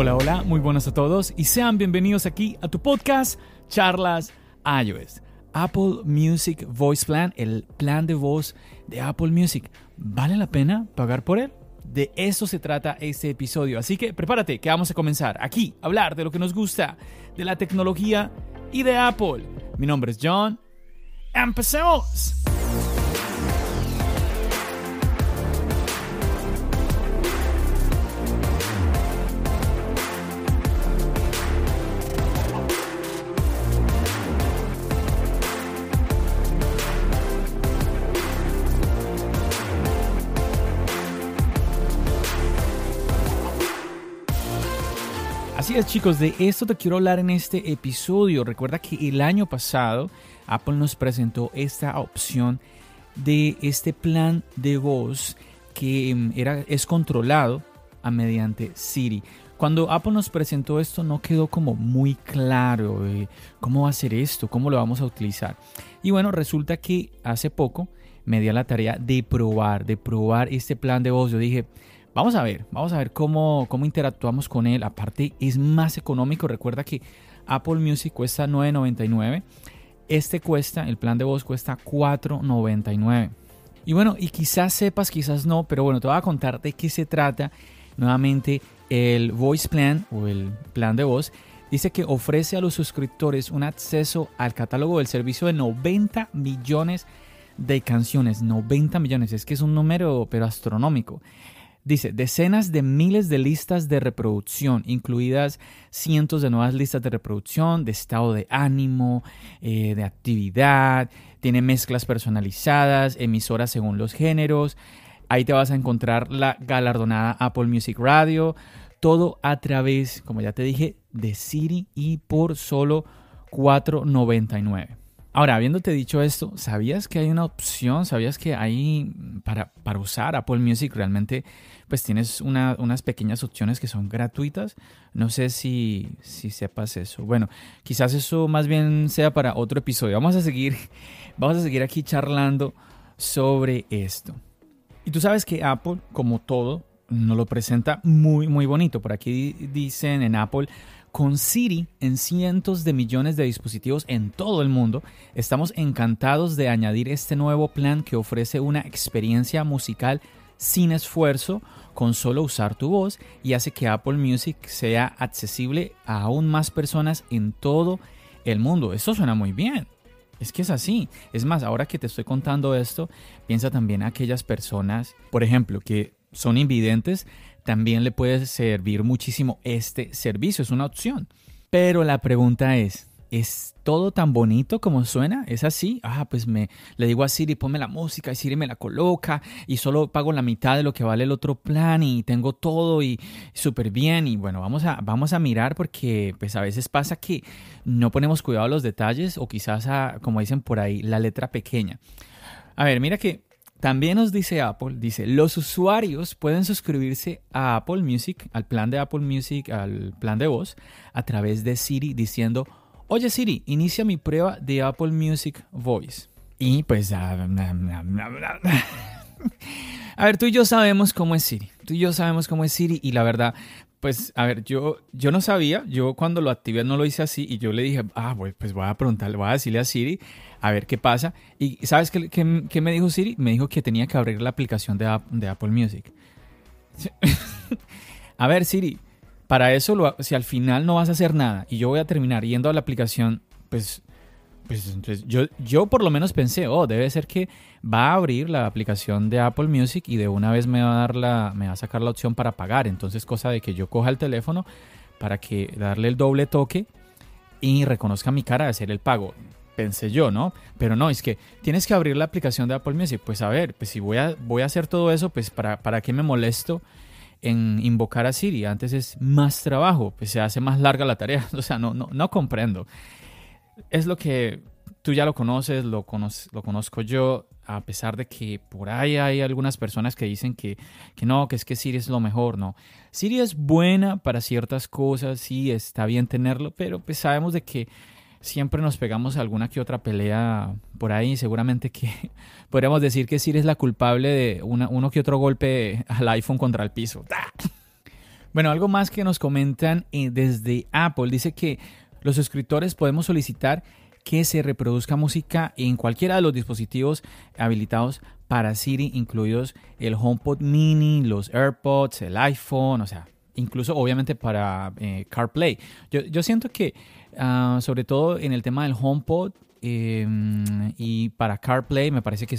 Hola, hola, muy buenas a todos y sean bienvenidos aquí a tu podcast Charlas iOS. Apple Music Voice Plan, el plan de voz de Apple Music. ¿Vale la pena pagar por él? De eso se trata este episodio. Así que prepárate que vamos a comenzar aquí a hablar de lo que nos gusta, de la tecnología y de Apple. Mi nombre es John. ¡Empecemos! Chicos, de esto te quiero hablar en este episodio. Recuerda que el año pasado Apple nos presentó esta opción de este plan de voz que em, era, es controlado a mediante Siri. Cuando Apple nos presentó esto no quedó como muy claro cómo va a ser esto, cómo lo vamos a utilizar. Y bueno, resulta que hace poco me di a la tarea de probar, de probar este plan de voz. Yo dije, Vamos a ver, vamos a ver cómo, cómo interactuamos con él. Aparte, es más económico. Recuerda que Apple Music cuesta 9.99. Este cuesta, el plan de voz cuesta 4.99. Y bueno, y quizás sepas, quizás no, pero bueno, te voy a contar de qué se trata. Nuevamente, el Voice Plan o el plan de voz dice que ofrece a los suscriptores un acceso al catálogo del servicio de 90 millones de canciones. 90 millones, es que es un número pero astronómico. Dice, decenas de miles de listas de reproducción, incluidas cientos de nuevas listas de reproducción, de estado de ánimo, eh, de actividad, tiene mezclas personalizadas, emisoras según los géneros. Ahí te vas a encontrar la galardonada Apple Music Radio, todo a través, como ya te dije, de Siri y por solo $4.99. Ahora, habiéndote dicho esto, ¿sabías que hay una opción? ¿Sabías que hay para, para usar Apple Music realmente, pues tienes unas pequeñas opciones que son gratuitas? No sé si, si sepas eso. Bueno, quizás eso más bien sea para otro episodio. Vamos a seguir, vamos a seguir aquí charlando sobre esto. Y tú sabes que Apple, como todo, nos lo presenta muy, muy bonito. Por aquí dicen en Apple con Siri en cientos de millones de dispositivos en todo el mundo, estamos encantados de añadir este nuevo plan que ofrece una experiencia musical sin esfuerzo con solo usar tu voz y hace que Apple Music sea accesible a aún más personas en todo el mundo. Esto suena muy bien. Es que es así. Es más, ahora que te estoy contando esto, piensa también a aquellas personas, por ejemplo, que son invidentes, también le puede servir muchísimo este servicio, es una opción. Pero la pregunta es, ¿es todo tan bonito como suena? ¿Es así? Ah, pues me le digo a Siri, ponme la música y Siri me la coloca y solo pago la mitad de lo que vale el otro plan y tengo todo y súper bien y bueno, vamos a, vamos a mirar porque pues a veces pasa que no ponemos cuidado a los detalles o quizás a, como dicen por ahí, la letra pequeña. A ver, mira que también nos dice Apple, dice, los usuarios pueden suscribirse a Apple Music, al plan de Apple Music, al plan de voz, a través de Siri diciendo, oye Siri, inicia mi prueba de Apple Music Voice. Y pues... a ver, tú y yo sabemos cómo es Siri. Tú y yo sabemos cómo es Siri y la verdad, pues, a ver, yo, yo no sabía, yo cuando lo activé no lo hice así y yo le dije, ah, pues voy a preguntarle, voy a decirle a Siri a ver qué pasa. ¿Y sabes qué, me dijo Siri? Me dijo que tenía que abrir la aplicación de, de Apple Music. a ver, Siri, para eso, si al final no vas a hacer nada y yo voy a terminar yendo a la aplicación, pues, pues entonces yo, yo por lo menos pensé, oh, debe ser que va a abrir la aplicación de Apple Music y de una vez me va a dar la, me va a sacar la opción para pagar. Entonces, cosa de que yo coja el teléfono para que darle el doble toque y reconozca mi cara de hacer el pago. pensé yo, ¿no? Pero no, es que tienes que abrir la aplicación de Apple Music. Pues a ver, pues si voy a, voy a hacer todo eso, pues para, para qué me molesto en invocar a Siri. Antes es más trabajo, pues se hace más larga la tarea. O sea, no, no, no comprendo. Es lo que tú ya lo conoces, lo, lo conozco yo, a pesar de que por ahí hay algunas personas que dicen que, que, no, que es que Siri es lo mejor, no. Siri es buena para ciertas cosas, sí, está bien tenerlo, pero pues sabemos de que siempre nos pegamos alguna que otra pelea por ahí, seguramente que podríamos decir que Siri es la culpable de uno que otro golpe al iPhone contra el piso. Bueno, algo más que nos comentan eh, desde Apple, dice que los suscriptores podemos solicitar que se reproduzca música en cualquiera de los dispositivos habilitados para Siri, incluidos el HomePod Mini, los AirPods, el iPhone, o sea, incluso obviamente para eh, CarPlay. Yo, siento que, ah, sobre todo en el tema del HomePod em, y para CarPlay, me parece que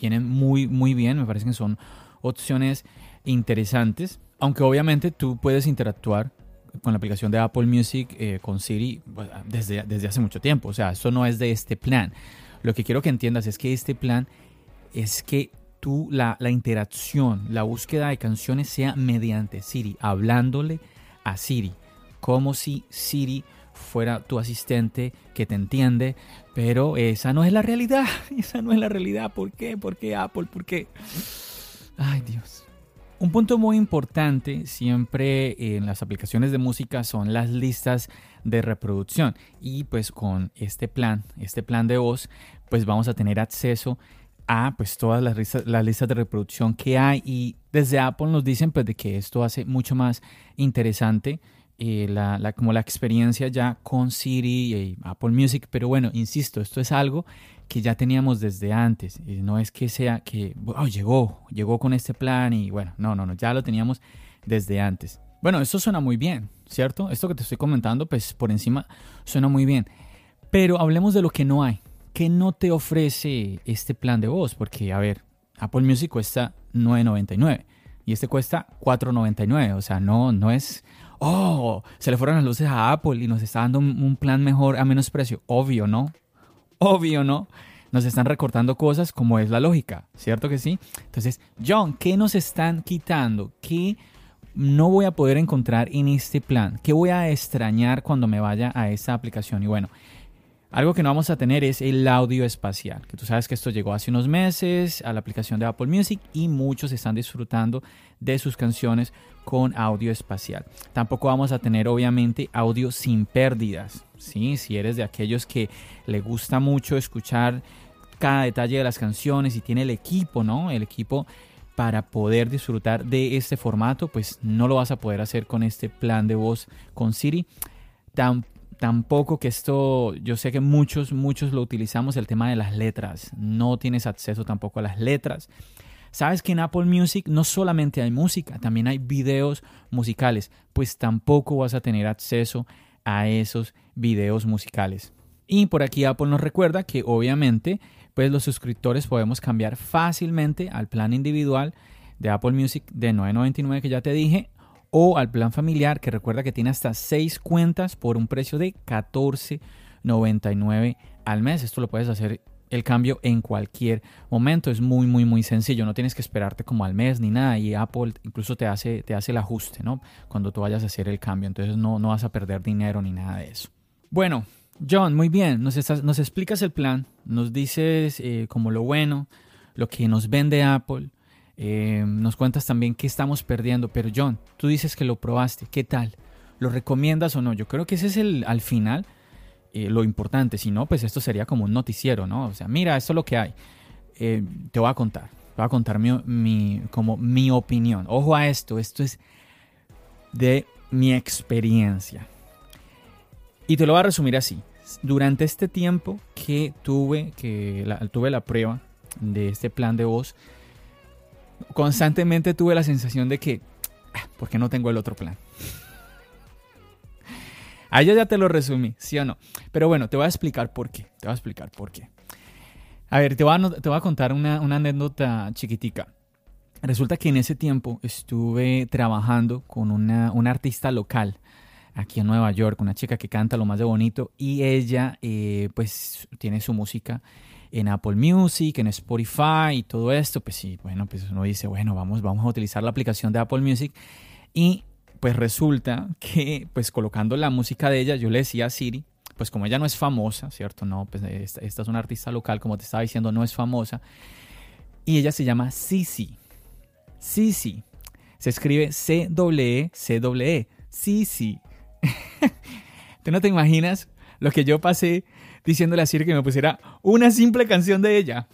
vienen muy, muy bien, me parece que son opciones interesantes, aunque obviamente tú puedes interactuar con la aplicación de Apple Music eh, con Siri desde, desde hace mucho tiempo. O sea, eso no es de este plan. Lo que quiero que entiendas es que este plan es que tú, la, la interacción, la búsqueda de canciones sea mediante Siri, hablándole a Siri, como si Siri fuera tu asistente que te entiende, pero esa no es la realidad, esa no es la realidad. ¿Por qué? ¿Por qué Apple? ¿Por qué? Ay Dios. Un punto muy importante siempre en las aplicaciones de música son las listas de reproducción. Y pues con este plan, este plan de voz, pues vamos a tener acceso a pues todas las listas, las listas de reproducción que hay. Y desde Apple nos dicen pues de que esto hace mucho más interesante eh, la, como la experiencia ya con Siri y Apple Music, pero bueno, insisto, esto es algo que ya teníamos desde antes. no es que sea que oh, llegó, llegó con este plan y bueno, no, no, no, ya lo teníamos desde antes. Bueno, esto suena muy bien, ¿cierto? Esto que te estoy comentando, pues por encima suena muy bien. Pero hablemos de lo que no hay. ¿Qué no te ofrece este plan de voz? Porque, a ver, Apple Music cuesta 9.99 y este cuesta 4.99. O sea, no, no es, oh, se le fueron las luces a Apple y nos está dando un plan mejor a menos precio. Obvio, ¿no? Obvio, ¿no? Nos están recortando cosas como es la lógica, ¿cierto que sí? Entonces, John, ¿qué nos están quitando? ¿Qué no voy a poder encontrar en este plan? ¿Qué voy a extrañar cuando me vaya a esta aplicación? Y bueno, algo que no vamos a tener es el audio espacial, que tú sabes que esto llegó hace unos meses a la aplicación de Apple Music y muchos están disfrutando de sus canciones con audio espacial. Tampoco vamos a tener obviamente audio sin pérdidas. ¿Sí? Si eres de aquellos que le gusta mucho escuchar cada detalle de las canciones y tiene el equipo, ¿no? El equipo para poder disfrutar de este formato, pues no lo vas a poder hacer con este plan de voz con Siri. tampoco que esto, yo sé que muchos, muchos lo utilizamos, el tema de las letras. No tienes acceso tampoco a las letras. Sabes que en Apple Music no solamente hay música, también hay videos musicales, pues tampoco vas a tener acceso a esos videos musicales. Y por aquí Apple nos recuerda que obviamente pues los suscriptores podemos cambiar fácilmente al plan individual de Apple Music de 9.99 que ya te dije o al plan familiar que recuerda que tiene hasta 6 cuentas por un precio de 14.99 al mes. Esto lo puedes hacer el cambio en cualquier momento. Es muy, muy, muy sencillo. No tienes que esperarte como al mes ni nada. Y Apple incluso te hace, te hace el ajuste, ¿no? Cuando tú vayas a hacer el cambio. Entonces no, no vas a perder dinero ni nada de eso. Bueno, John, muy bien. Nos, explicas el plan. Nos dices eh, como lo bueno, lo que nos vende Apple. Eh, nos cuentas también qué estamos perdiendo. Pero John, tú dices que lo probaste. ¿Qué tal? ¿Lo recomiendas o no? Yo creo que ese es el, al final eh, lo importante. Si no, pues esto sería como un noticiero, ¿no? O sea, mira, esto es lo que hay. Te voy a contar. Te voy a contar mi, como mi opinión. Ojo a esto. Esto es de mi experiencia. Y te lo voy a resumir así. Durante este tiempo que tuve, que tuve la prueba de este plan de voz, constantemente tuve la sensación de que, ah, ¿por qué no tengo el otro plan? Ahí ya te lo resumí, ¿sí o no? Pero bueno, te voy a explicar por qué. Te voy a explicar por qué. A ver, te voy a, te voy a contar una, anécdota chiquitica. Resulta que en ese tiempo estuve trabajando con una, artista local aquí en Nueva York, una chica que canta lo más de bonito y ella eh, pues tiene su música en Apple Music, en Spotify y todo esto, pues sí, bueno, pues uno dice, bueno, vamos, vamos a utilizar la aplicación de Apple Music y pues resulta que pues colocando la música de ella, yo le decía a Siri, pues como ella no es famosa, ¿cierto? No, pues esta, es una artista local, como te estaba diciendo, no es famosa. Y ella se llama Sisi. Sisi. Se escribe C-W-E-C-W-E. Sisi. Tú no te imaginas lo que yo pasé diciéndole a Siri que me pusiera una simple canción de ella.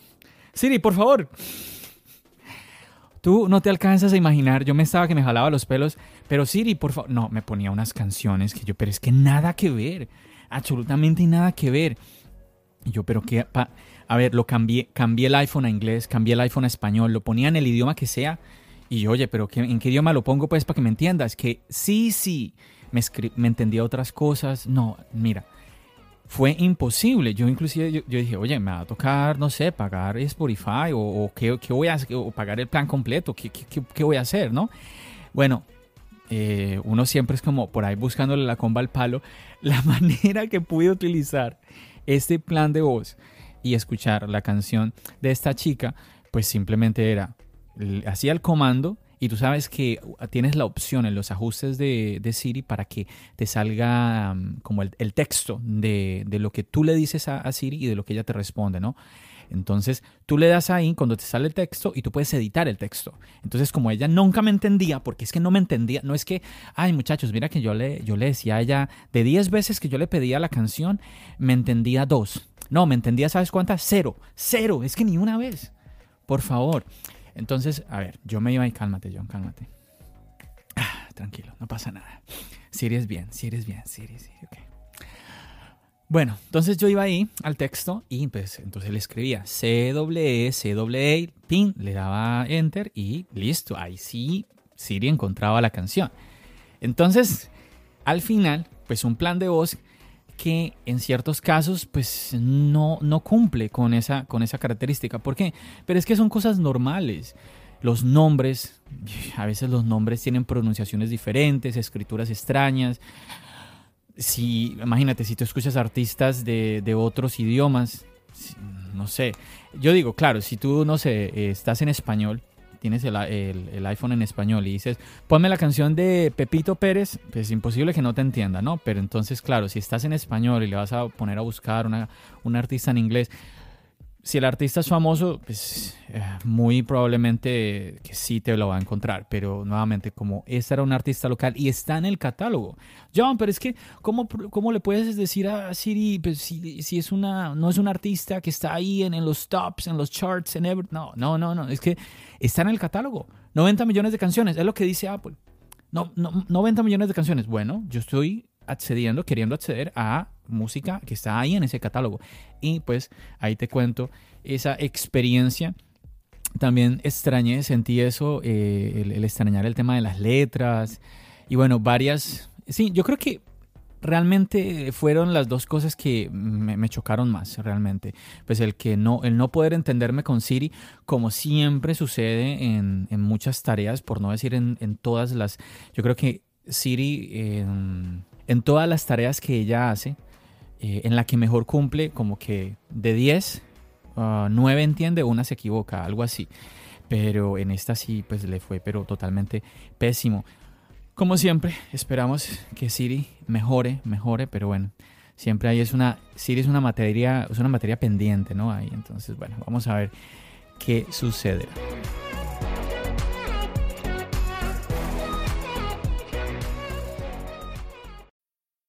Siri, por favor. Tú no te alcanzas a imaginar, yo me estaba que me jalaba los pelos, pero Siri, por favor, no, me ponía unas canciones que yo, pero es que nada que ver, absolutamente nada que ver. Y yo, pero qué, a ver, lo cambié, cambié el iPhone a inglés, cambié el iPhone a español, lo ponía en el idioma que sea. Y yo, oye, pero ¿en qué idioma lo pongo pues para que me entiendas? Que sí, sí, me, me entendía otras cosas. No, mira, fue imposible. Yo inclusive yo, dije, oye, me va a tocar, no sé, pagar Spotify o, qué, voy a hacer, o pagar el plan completo, ¿qué, qué, voy a hacer, no? Bueno, eh, uno siempre es como por ahí buscándole la comba al palo. La manera que pude utilizar este plan de voz y escuchar la canción de esta chica, pues simplemente era, hacía el comando y tú sabes que uh, tienes la opción en los ajustes de, Siri para que te salga como el, texto de, lo que tú le dices a, Siri y de lo que ella te responde, ¿no? Entonces tú le das ahí cuando te sale el texto y tú puedes editar el texto. Entonces como ella nunca me entendía, porque es que no me entendía, no es que, ay muchachos, mira que yo le, yo le decía a ella, de 10 veces que yo le pedía la canción, me entendía dos. No, me entendía, ¿sabes cuántas? Cero, cero, es que ni una vez. Por favor. Entonces, a ver, yo me iba y cálmate, John, cálmate. Ah, tranquilo, no pasa nada. Si eres bien, si eres bien, si eres, ok. Bueno, entonces yo iba ahí al texto y pues entonces le escribía C W C W pin, le daba enter y listo, ahí sí Siri encontraba la canción. Entonces, al final, pues un plan de voz que en ciertos casos pues no, no cumple con esa, con esa característica. ¿Por qué? Pero es que son cosas normales. Los nombres, a veces los nombres tienen pronunciaciones diferentes, escrituras extrañas. Si, imagínate, si tú escuchas artistas de, de otros idiomas, no sé. Yo digo, claro, si tú, no sé, estás en español tienes el, el, iPhone en español y dices, ponme la canción de Pepito Pérez, pues es imposible que no te entienda, ¿no? Pero entonces, claro, si estás en español y le vas a poner a buscar una, un artista en inglés, si el artista es famoso, pues eh, muy probablemente que sí te lo va a encontrar. Pero nuevamente, como este era un artista local y está en el catálogo. John, pero es que, ¿cómo, cómo le puedes decir a Siri pues, si, si, es una, no es un artista que está ahí en, en los tops, en los charts, en every... No, no, no, no. Es que está en el catálogo. 90 millones de canciones, es lo que dice Apple. No, no, 90 millones de canciones. Bueno, yo estoy accediendo, queriendo acceder a música que está ahí en ese catálogo. Y pues ahí te cuento esa experiencia. También extrañé, sentí eso, eh, el, extrañar el tema de las letras. Y bueno, varias... Sí, yo creo que realmente fueron las dos cosas que me, chocaron más realmente. Pues el que no, el no poder entenderme con Siri, como siempre sucede en, muchas tareas, por no decir en, todas las. Yo creo que Siri, en, en todas las tareas que ella hace, eh, en la que mejor cumple, como que de 10, 9 ah, entiende, una se equivoca, algo así. Pero en esta sí, pues le fue, pero totalmente pésimo. Como siempre, esperamos que Siri mejore, mejore, pero bueno, siempre ahí es una, Siri es una materia, es una materia pendiente, ¿no? Ahí, entonces, bueno, vamos a ver qué sucede.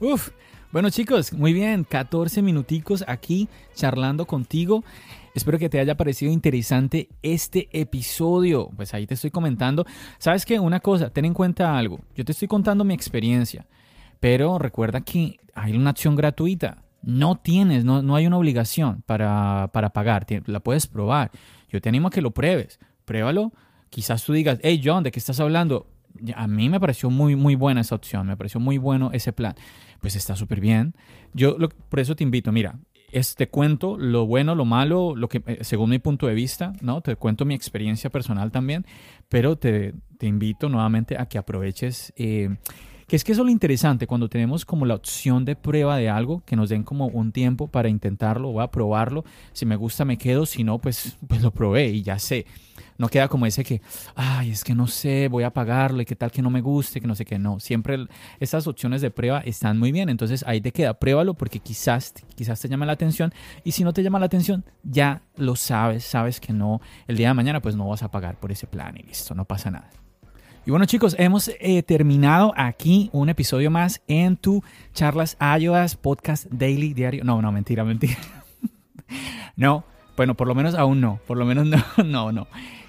Uf, bueno chicos, muy bien, 14 minuticos aquí charlando contigo. Espero que te haya parecido interesante este episodio. Pues ahí te estoy comentando. ¿Sabes qué? Una cosa, ten en cuenta algo. Yo te estoy contando mi experiencia. Pero recuerda que hay una acción gratuita. No tienes, no, no hay una obligación para, para pagar. La puedes probar. Yo te animo a que lo pruebes. Pruébalo. Quizás tú digas, hey John, ¿de qué estás hablando? A mí me pareció muy, muy buena esa opción. Me pareció muy bueno ese plan. Pues está súper bien. Yo por eso te invito, mira, te cuento lo bueno, lo malo, lo que eh, según mi punto de vista, ¿no? Te cuento mi experiencia personal también, pero te, te invito nuevamente a que aproveches eh, que es que eso es lo interesante cuando tenemos como la opción de prueba de algo, que nos den como un tiempo para intentarlo, voy a probarlo, si me gusta me quedo, si no, pues, pues lo probé y ya sé. No queda como ese que, ay, es que no sé, voy a pagarlo y qué tal que no me guste, que no sé qué. No, siempre estas opciones de prueba están muy bien. Entonces ahí te queda, pruébalo porque quizás, quizás te llama la atención. Y si no te llama la atención, ya lo sabes, sabes que no, el día de mañana pues no vas a pagar por ese plan y listo, no pasa nada. Y bueno chicos, hemos eh, terminado aquí un episodio más en tu Charlas iOS Podcast Daily Diario. No, no, mentira, mentira. no, bueno, por lo menos aún no, por lo menos no, no, no.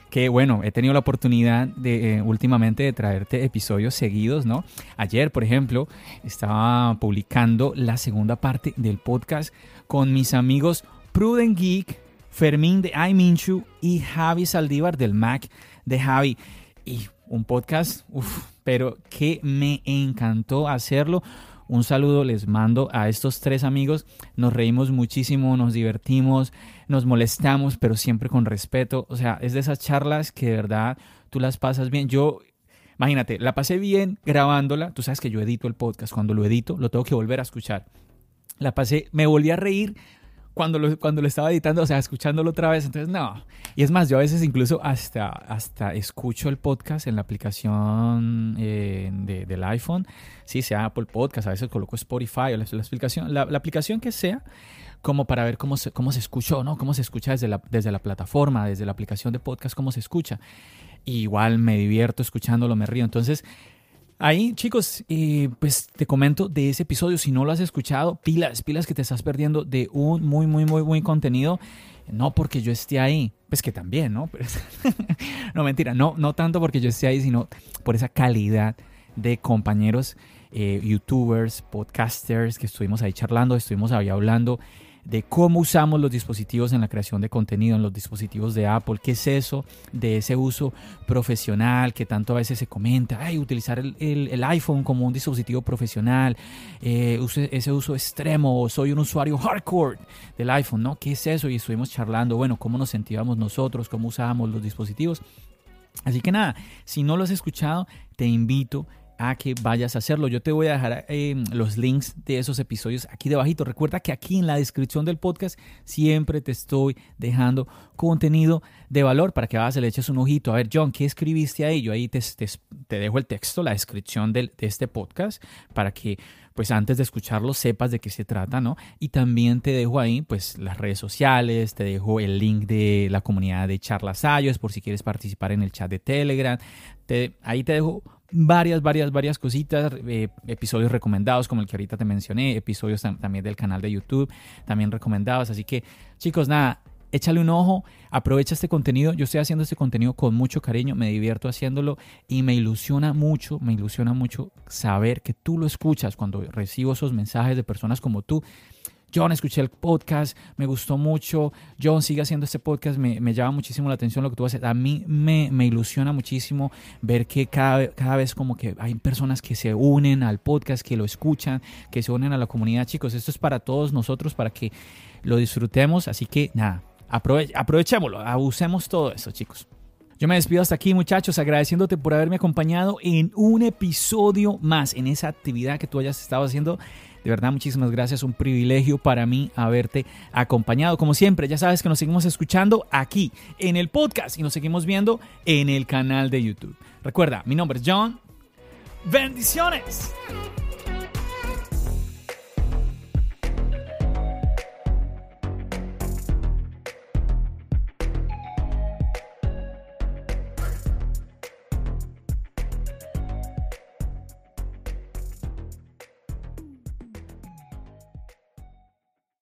Que bueno, he tenido la oportunidad de eh, últimamente de traerte episodios seguidos, ¿no? Ayer, por ejemplo, estaba publicando la segunda parte del podcast con mis amigos Prudent Geek, Fermín de iMinchu y Javi Saldívar del Mac de Javi. Y un podcast, pero que me encantó hacerlo. Un saludo les mando a estos tres amigos. Nos reímos muchísimo, nos divertimos, nos molestamos, pero siempre con respeto. O sea, es de esas charlas que de verdad tú las pasas bien. Yo, imagínate, la pasé bien grabándola. Tú sabes que yo edito el podcast. Cuando lo edito, lo tengo que volver a escuchar. La pasé, me volví a reír cuando lo, cuando lo estaba editando, o sea, escuchándolo otra vez. Entonces, no. Y es más, yo a veces incluso hasta, hasta escucho el podcast en la aplicación eh, del iPhone. Sí, sea Apple Podcast, a veces coloco Spotify o la, explicación, la, aplicación que sea como para ver cómo se, cómo se escuchó, ¿no? Cómo se escucha desde la, desde la plataforma, desde la aplicación de podcast, cómo se escucha. igual me divierto escuchándolo, me río. Entonces, Ahí, chicos, pues te comento de ese episodio. Si no lo has escuchado, pilas, pilas que te estás perdiendo de un muy, muy, muy buen contenido. No porque yo esté ahí, pues que también, ¿no? no, mentira, no, no tanto porque yo esté ahí, sino por esa calidad de compañeros, eh, youtubers, podcasters que estuvimos ahí charlando, estuvimos ahí hablando de cómo usamos los dispositivos en la creación de contenido, en los dispositivos de Apple, qué es eso de ese uso profesional que tanto a veces se comenta, ay, utilizar el, iPhone como un dispositivo profesional, eh, ese uso extremo, soy un usuario hardcore del iPhone, ¿no? ¿Qué es eso? Y estuvimos charlando, bueno, cómo nos sentíamos nosotros, cómo usábamos los dispositivos. Así que nada, si no lo has escuchado, te invito a que vayas a hacerlo. Yo te voy a dejar eh, los links de esos episodios aquí debajito. Recuerda que aquí en la descripción del podcast siempre te estoy dejando contenido de valor para que vayas y le eches un ojito. A ver, John, ¿qué escribiste ahí? Yo ahí te, te, dejo el texto, la descripción de este podcast para que pues antes de escucharlo sepas de qué se trata, ¿no? Y también te dejo ahí pues las redes sociales, te dejo el link de la comunidad de Charlas Ayos por si quieres participar en el chat de Telegram. Te, ahí te dejo varias, varias, varias cositas, eh, episodios recomendados como el que ahorita te mencioné, episodios también del canal de YouTube, también recomendados. Así que chicos, nada, échale un ojo, aprovecha este contenido. Yo estoy haciendo este contenido con mucho cariño, me divierto haciéndolo y me ilusiona mucho, me ilusiona mucho saber que tú lo escuchas cuando recibo esos mensajes de personas como tú John, escuché el podcast, me gustó mucho. John, sigue haciendo este podcast, me, llama muchísimo la atención lo que tú haces. A mí me, ilusiona muchísimo ver que cada, cada vez como que hay personas que se unen al podcast, que lo escuchan, que se unen a la comunidad. Chicos, esto es para todos nosotros, para que lo disfrutemos. Así que nada, aprovechémoslo, abusemos todo eso, chicos. Yo me despido hasta aquí, muchachos, agradeciéndote por haberme acompañado en un episodio más, en esa actividad que tú hayas estado haciendo de verdad, muchísimas gracias. Un privilegio para mí haberte acompañado. Como siempre, ya sabes que nos seguimos escuchando aquí en el podcast y nos seguimos viendo en el canal de YouTube. Recuerda, mi nombre es John. Bendiciones.